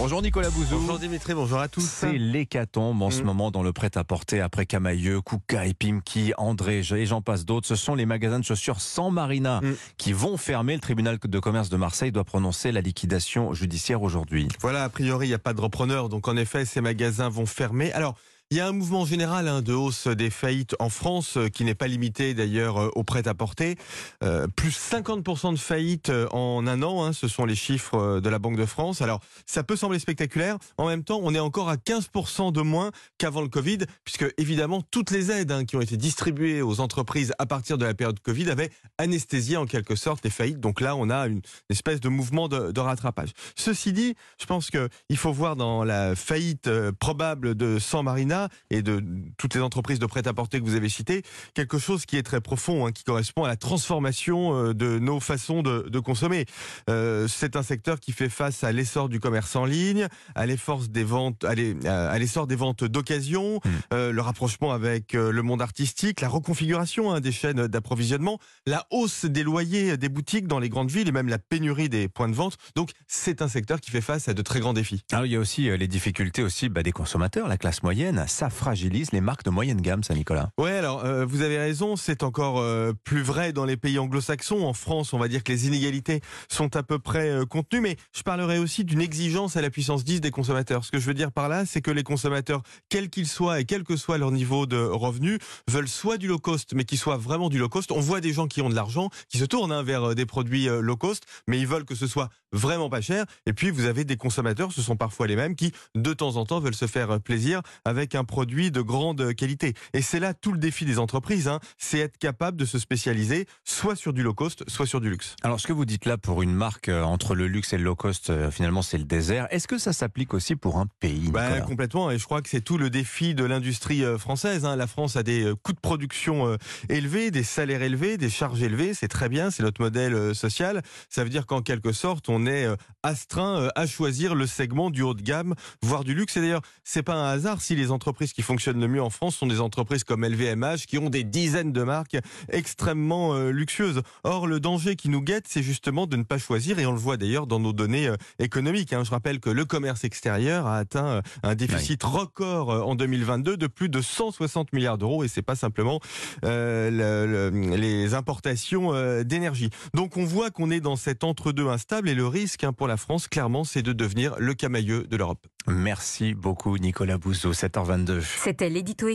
Bonjour Nicolas Bouzou. Bonjour Dimitri, bonjour à tous. C'est l'hécatombe en ce Mm. moment dans le prêt-à-porter après Camailleux, Kouka et Pimki, André et j'en passe d'autres. Ce sont les magasins de chaussures sans marina Mm. qui vont fermer. Le tribunal de commerce de Marseille doit prononcer la liquidation judiciaire aujourd'hui. Voilà, a priori, il n'y a pas de repreneur, donc en effet, ces magasins vont fermer. Alors, il y a un mouvement général hein, de hausse des faillites en France euh, qui n'est pas limité d'ailleurs euh, au prêt-à-porter. Euh, plus 50% de faillites en un an, hein, ce sont les chiffres de la Banque de France. Alors, ça peut sembler spectaculaire. En même temps, on est encore à 15% de moins qu'avant le Covid, puisque évidemment, toutes les aides hein, qui ont été distribuées aux entreprises à partir de la période Covid avaient anesthésié en quelque sorte les faillites. Donc là, on a une espèce de mouvement de, de rattrapage. Ceci dit, je pense qu'il faut voir dans la faillite probable de San Marina et de toutes les entreprises de prêt-à-porter que vous avez citées, quelque chose qui est très profond, hein, qui correspond à la transformation euh, de nos façons de, de consommer. Euh, c'est un secteur qui fait face à l'essor du commerce en ligne, à l'effort des ventes, à l'e- à l'essor des ventes d'occasion, Mm. euh, le rapprochement avec le monde artistique, la reconfiguration hein, des chaînes d'approvisionnement, la hausse des loyers des boutiques dans les grandes villes et même la pénurie des points de vente. Donc c'est un secteur qui fait face à de très grands défis. Alors il y a aussi les difficultés aussi bah, des consommateurs, la classe moyenne. Ça fragilise les marques de moyenne gamme, ça Nicolas. Ouais, alors euh, vous avez raison, c'est encore euh, plus vrai dans les pays anglo-saxons. En France, on va dire que les inégalités sont à peu près euh, contenues, mais je parlerai aussi d'une exigence à la puissance 10 des consommateurs. Ce que je veux dire par là, c'est que les consommateurs, quels qu'ils soient et quel que soit leur niveau de revenus, veulent soit du low cost, mais qui soit vraiment du low cost. On voit des gens qui ont de l'argent, qui se tournent hein, vers des produits low cost, mais ils veulent que ce soit vraiment pas cher. Et puis vous avez des consommateurs, ce sont parfois les mêmes, qui de temps en temps veulent se faire plaisir avec un produit de grande qualité. Et c'est là tout le défi des entreprises, hein, c'est être capable de se spécialiser soit sur du low cost, soit sur du luxe. Alors ce que vous dites là pour une marque euh, entre le luxe et le low cost, euh, finalement c'est le désert. Est-ce que ça s'applique aussi pour un pays Bah, complètement, et je crois que c'est tout le défi de l'industrie euh, française. hein. La France a des coûts de production élevés, des salaires élevés, des charges élevées, c'est très bien, c'est notre modèle social. Ça veut dire qu'en quelque sorte, on est astreint à choisir le segment du haut de gamme, voire du luxe. Et d'ailleurs, c'est pas un hasard si les entreprises qui fonctionnent le mieux en France sont des entreprises comme LVMH, qui ont des dizaines de marques extrêmement euh, luxueuses. Or, le danger qui nous guette, c'est justement de ne pas choisir, et on le voit d'ailleurs dans nos données euh, économiques. hein. Je rappelle que le commerce extérieur a atteint euh, un déficit record en 2022 de plus de 160 milliards d'euros, et c'est pas simplement le- le- les importations d'énergie. Donc on voit qu'on est dans cet entre-deux instable, et le risque hein, pour la France, clairement, c'est de devenir le camailleux de l'Europe. Merci beaucoup Nicolas Bouzou, 7h22. C'était l'édito